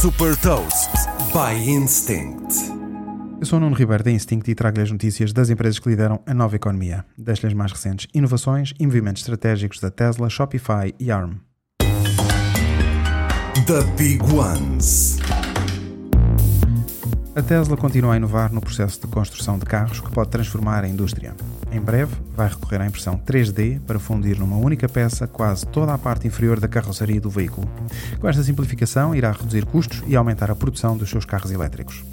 Super Toast by Instinct. Eu sou o Nuno Ribeiro da Instinct e trago-lhe as notícias das empresas que lideram a nova economia. Deixo-lhe as mais recentes inovações e movimentos estratégicos da Tesla, Shopify e ARM. The Big Ones. A Tesla continua a inovar no processo de construção de carros que pode transformar a indústria. Em breve, vai recorrer à impressão 3D para fundir numa única peça quase toda a parte inferior da carroceria do veículo. Com esta simplificação, irá reduzir custos e aumentar a produção dos seus carros elétricos.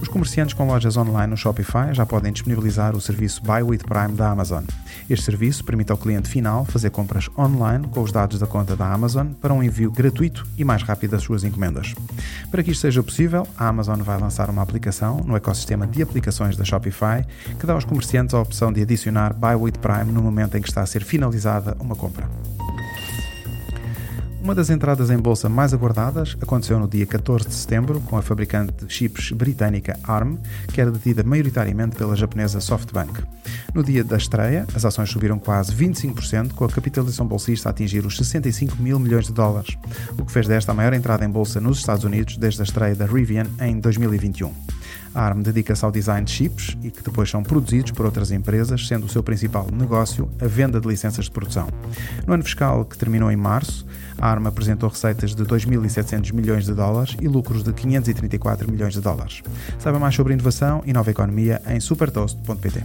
Os comerciantes com lojas online no Shopify já podem disponibilizar o serviço Buy with Prime da Amazon. Este serviço permite ao cliente final fazer compras online com os dados da conta da Amazon para um envio gratuito e mais rápido das suas encomendas. Para que isto seja possível, a Amazon vai lançar uma aplicação no ecossistema de aplicações da Shopify que dá aos comerciantes a opção de adicionar Buy with Prime no momento em que está a ser finalizada uma compra. Uma das entradas em bolsa mais aguardadas aconteceu no dia 14 de setembro com a fabricante de chips britânica ARM, que era detida maioritariamente pela japonesa SoftBank. No dia da estreia, as ações subiram quase 25%, com a capitalização bolsista a atingir os 65 mil milhões de dólares, o que fez desta a maior entrada em bolsa nos Estados Unidos desde a estreia da Rivian em 2021. A ARM dedica-se ao design de chips e que depois são produzidos por outras empresas, sendo o seu principal negócio a venda de licenças de produção. No ano fiscal que terminou em março, a ARM apresentou receitas de 2.700 milhões de dólares e lucros de 534 milhões de dólares. Saiba mais sobre inovação e nova economia em supertoast.pt.